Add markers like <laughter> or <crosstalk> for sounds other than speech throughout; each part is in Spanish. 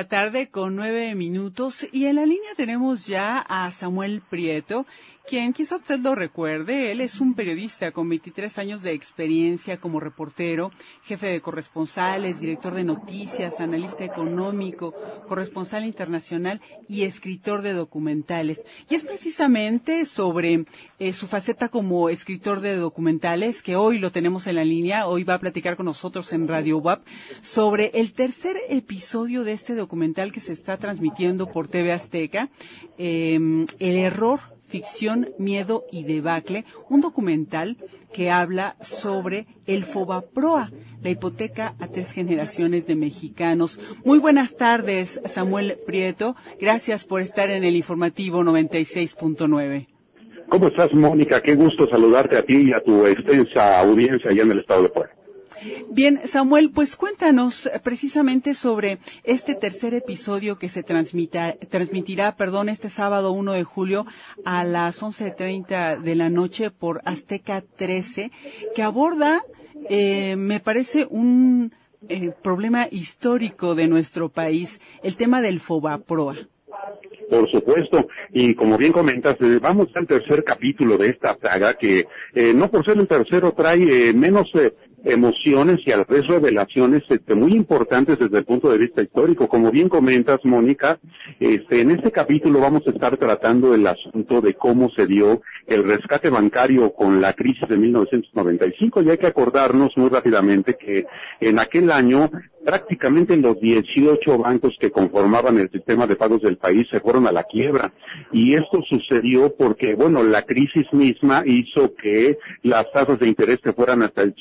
La tarde con nueve minutos. Y en la línea tenemos ya a Samuel Prieto, quien quizá usted lo recuerde, él es un periodista con 23 años de experiencia como reportero, jefe de corresponsales, director de noticias, analista económico, corresponsal internacional y escritor de documentales. Y es precisamente sobre eh, su faceta como escritor de documentales que hoy lo tenemos en la línea, hoy va a platicar con nosotros en Radio WAP sobre el tercer episodio de este documental que se está transmitiendo por TV Azteca, eh, El error Ficción, Miedo y Debacle, un documental que habla sobre el Fobaproa, la hipoteca a tres generaciones de mexicanos. Muy buenas tardes, Samuel Prieto. Gracias por estar en el informativo 96.9. ¿Cómo estás, Mónica? Qué gusto saludarte a ti y a tu extensa audiencia allá en el estado de Puebla. Bien, Samuel, pues cuéntanos precisamente sobre este tercer episodio que se transmitirá, perdón, este sábado 1 de julio a las 11.30 de la noche por Azteca 13, que aborda, eh, me parece, un eh, problema histórico de nuestro país, el tema del FOBAPROA. Por supuesto, y como bien comentas, eh, vamos al tercer capítulo de esta saga que no por ser el tercero trae menos emociones y a la vez revelaciones este, muy importantes desde el punto de vista histórico. Como bien comentas, Mónica, este, en este capítulo vamos a estar tratando el asunto de cómo se dio el rescate bancario con la crisis de 1995 y hay que acordarnos muy rápidamente que en aquel año prácticamente los 18 bancos que conformaban el sistema de pagos del país se fueron a la quiebra. Y esto sucedió porque, bueno, la crisis misma hizo que las tasas de interés se fueran hasta el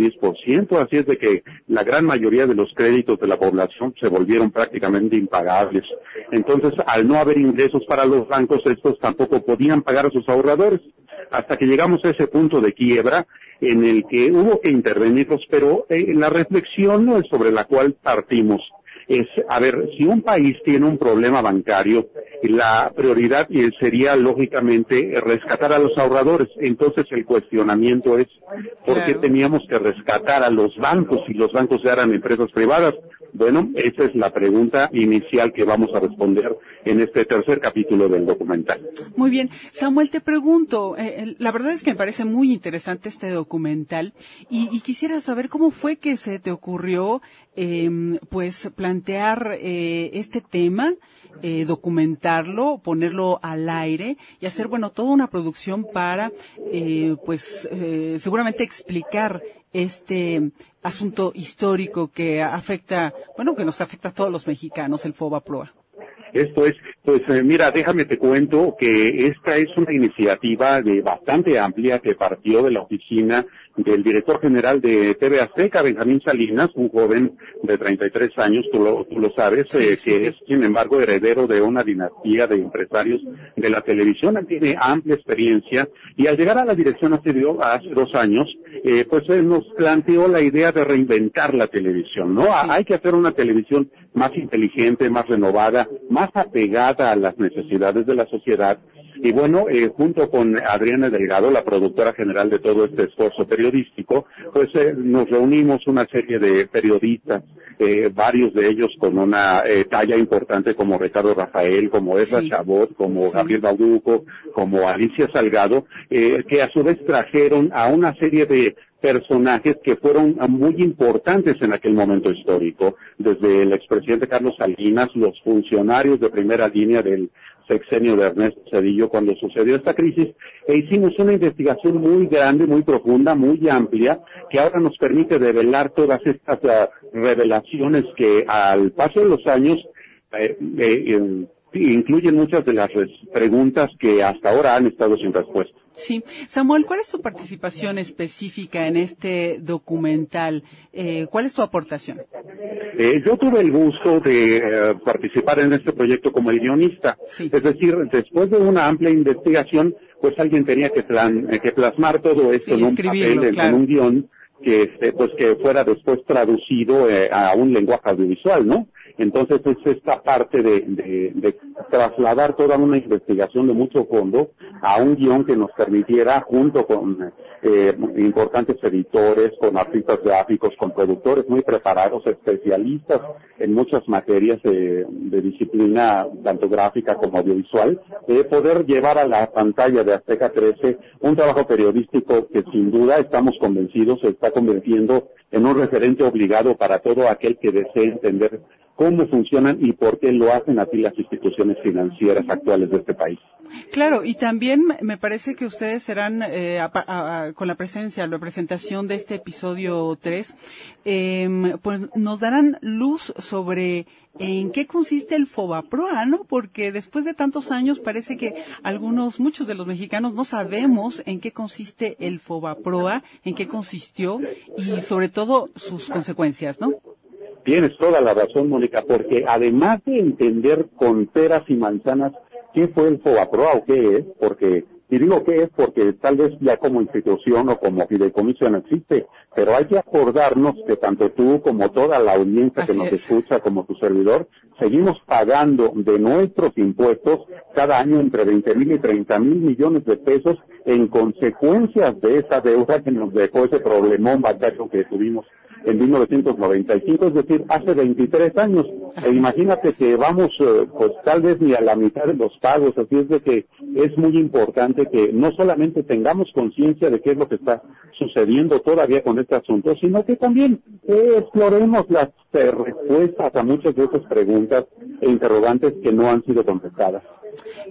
110%, así es de que la gran mayoría de los créditos de la población se volvieron prácticamente impagables. Entonces, al no haber ingresos para los bancos, estos tampoco podían pagar a sus ahorradores. Hasta que llegamos a ese punto de quiebra, en el que hubo que intervenirlos, pero eh, la reflexión sobre la cual partimos es, a ver, si un país tiene un problema bancario, la prioridad sería lógicamente rescatar a los ahorradores. Entonces el cuestionamiento es, ¿por qué teníamos que rescatar a los bancos si los bancos eran empresas privadas? Bueno, esa es la pregunta inicial que vamos a responder en este tercer capítulo del documental. Muy bien. Samuel, te pregunto, eh, la verdad es que me parece muy interesante este documental y, quisiera saber cómo fue que se te ocurrió em, pues plantear eh, este tema. Eh, documentarlo, ponerlo al aire y hacer, bueno, toda una producción para, pues, seguramente explicar este asunto histórico que afecta, bueno, que nos afecta a todos los mexicanos, el FOBA PROA. Esto es, pues eh, mira, déjame te cuento que esta es una iniciativa de bastante amplia que partió de la oficina del director general de TV Azteca, Benjamín Salinas, un joven de 33 años, tú lo, tú lo sabes, eh, que es, sin embargo, heredero de una dinastía de empresarios de la televisión. Él tiene amplia experiencia y al llegar a la dirección hace, hace dos años, eh, pues él nos planteó la idea de reinventar la televisión, ¿no? Hay que hacer una televisión más inteligente, más renovada, más apegada a las necesidades de la sociedad. Y bueno, eh, junto con Adriana Delgado, la productora general de todo este esfuerzo periodístico, pues eh, nos reunimos una serie de periodistas, eh, varios de ellos con una talla importante como Ricardo Rafael, como Eva Chabot, como Gabriel Bauduco, como Alicia Salgado, que a su vez trajeron a una serie de personajes que fueron muy importantes en aquel momento histórico, desde el expresidente Carlos Salinas, los funcionarios de primera línea del sexenio de Ernesto Cedillo cuando sucedió esta crisis e hicimos una investigación muy grande, muy profunda, muy amplia, que ahora nos permite develar todas estas uh, revelaciones que al paso de los años eh, eh, incluyen muchas de las preguntas que hasta ahora han estado sin respuesta. Sí. Samuel, ¿cuál es tu participación específica en este documental? Eh, ¿Cuál es tu aportación? Eh, yo tuve el gusto de eh, participar en este proyecto como el guionista. Es decir, después de una amplia investigación, pues alguien tenía que, plan, eh, que plasmar todo esto en un papel, en, un guion que este, pues que fuera después traducido a un lenguaje audiovisual, ¿no? Entonces es esta parte de, de, trasladar toda una investigación de mucho fondo a un guion que nos permitiera, junto con eh, importantes editores, con artistas gráficos, con productores muy preparados, especialistas en muchas materias de, disciplina tanto gráfica como audiovisual, eh, poder llevar a la pantalla de Azteca 13 un trabajo periodístico que sin duda estamos convencidos se está convirtiendo en un referente obligado para todo aquel que desee entender cómo funcionan y por qué lo hacen así las instituciones financieras actuales de este país. Claro, y también me parece que ustedes serán, eh, con la presencia, la presentación de este episodio 3, em, pues nos darán luz sobre en qué consiste el FOBAPROA, ¿no? Porque después de tantos años parece que algunos, muchos de los mexicanos no sabemos en qué consiste el FOBAPROA, en qué consistió y sobre todo sus consecuencias, ¿no? Tienes toda la razón, Mónica, porque además de entender con peras y manzanas qué fue el FOBAPROA o qué es, porque, y digo qué es porque tal vez ya como institución o como fideicomiso no existe, pero hay que acordarnos que tanto tú como toda la audiencia que nos escucha, como tu servidor, seguimos pagando de nuestros impuestos cada año entre 20 mil y 30 mil millones de pesos en consecuencias de esa deuda que nos dejó ese problemón bancario que tuvimos en 1995, es decir, hace 23 años. E imagínate que vamos, eh, pues tal vez ni a la mitad de los pagos, así es de que es muy importante que no solamente tengamos conciencia de qué es lo que está sucediendo todavía con este asunto, sino que también eh, exploremos las eh, respuestas a muchas de esas preguntas e interrogantes que no han sido contestadas.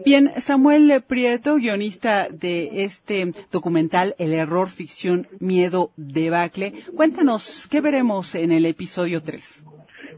Bien, Samuel Prieto, guionista de este documental El error, ficción, miedo, debacle. Cuéntanos, ¿qué veremos en el episodio 3?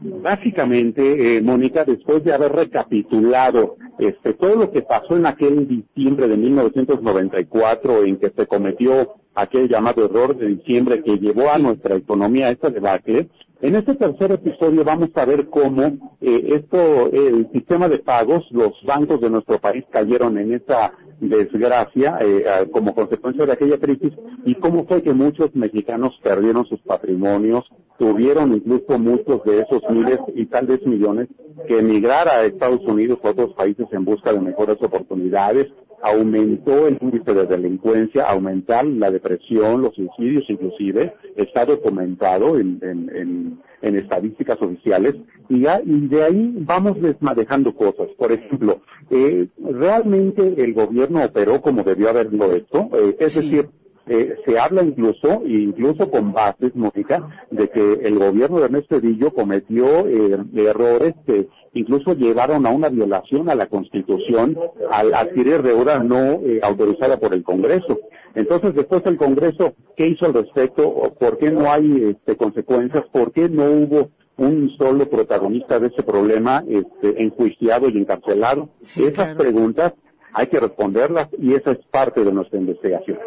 Básicamente, eh, Mónica, después de haber recapitulado este, todo lo que pasó en aquel diciembre de 1994 en que se cometió aquel llamado error de diciembre que llevó a nuestra economía a esta debacle, en este tercer episodio vamos a ver cómo eh, esto, el sistema de pagos, los bancos de nuestro país cayeron en esa desgracia eh, como consecuencia de aquella crisis y cómo fue que muchos mexicanos perdieron sus patrimonios, tuvieron incluso muchos de esos miles y tal vez millones que emigrar a Estados Unidos o a otros países en busca de mejores oportunidades, aumentó el índice de delincuencia, aumentar la depresión, los suicidios inclusive, está documentado en, en, en, estadísticas oficiales, y, de ahí vamos desmadejando cosas. Por ejemplo, eh, realmente el gobierno operó como debió haberlo hecho, eh, es decir, eh, se habla incluso, incluso con bases, Mónica, de que el gobierno de Ernesto Edillo cometió eh, errores que incluso llevaron a una violación a la Constitución al adquirir deuda no eh, autorizada por el Congreso. Entonces, después el Congreso, ¿qué hizo al respecto? ¿Por qué no hay este, consecuencias? ¿Por qué no hubo un solo protagonista de ese problema este, enjuiciado y encarcelado? Esas preguntas hay que responderlas y esa es parte de nuestra investigación.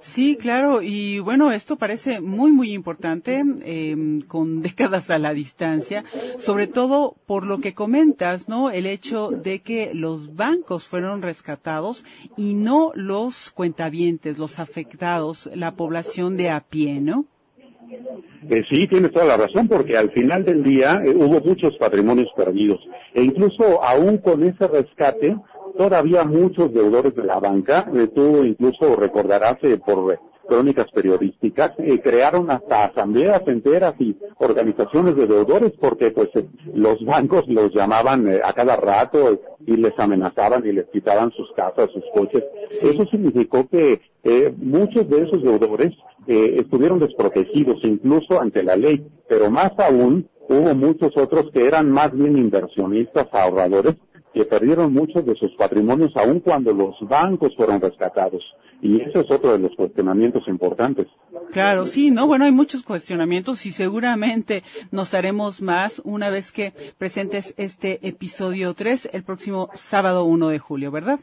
Sí, claro, y bueno, esto parece muy, muy importante, eh, con <laughs> décadas a la distancia, sobre todo por lo que comentas, ¿no? El hecho de que los bancos fueron rescatados y no los cuentavientes, los afectados, la población de a pie, ¿no? Eh, sí, tienes toda la razón, porque al final del día eh, hubo muchos patrimonios perdidos. E incluso aún con ese rescate, todavía muchos deudores de la banca, eh, tú incluso recordarás eh, por crónicas periodísticas, eh, crearon hasta asambleas enteras y organizaciones de deudores porque pues los bancos los llamaban a cada rato y les amenazaban y les quitaban sus casas, sus coches. Eso significó que muchos de esos deudores estuvieron desprotegidos incluso ante la ley, pero más aún hubo muchos otros que eran más bien inversionistas, ahorradores, que perdieron muchos de sus patrimonios aun cuando los bancos fueron rescatados. Y ese es otro de los cuestionamientos importantes. Claro, sí, ¿no? Bueno, hay muchos cuestionamientos y seguramente nos haremos más una vez que presentes este episodio 3 el próximo sábado 1 de julio, ¿verdad?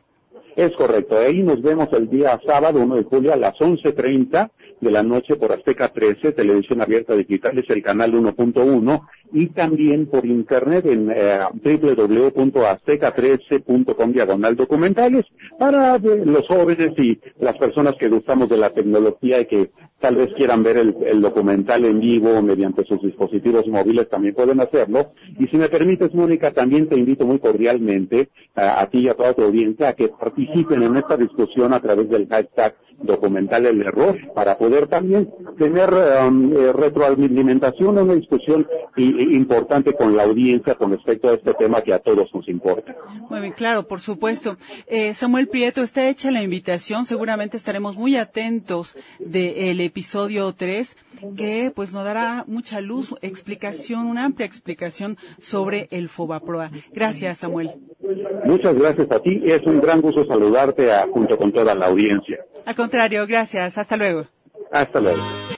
Es correcto. Ahí nos vemos el día sábado 1 de julio a las 11.30 de la noche por Azteca 13, televisión abierta digital, es el canal 1.1, y también por internet en eh, www.azteca13.com diagonal documentales para eh, los jóvenes y las personas que gustamos de la tecnología y que tal vez quieran ver el, documental en vivo mediante sus dispositivos móviles, también pueden hacerlo. Y si me permites, Mónica, también te invito muy cordialmente a, a ti y a toda tu audiencia a que participen en esta discusión a través del hashtag documental el error para poder también tener um, eh, retroalimentación, una discusión importante con la audiencia con respecto a este tema que a todos nos importa. Muy bien, claro, por supuesto. Eh, Samuel Prieto, está hecha la invitación. Seguramente estaremos muy atentos del episodio 3, que pues nos dará mucha luz, explicación, una amplia explicación sobre el Fobaproa. Gracias, Samuel. Muchas gracias a ti, es un gran gusto saludarte a- junto con toda la audiencia. Al contrario, gracias. Hasta luego. Hasta luego.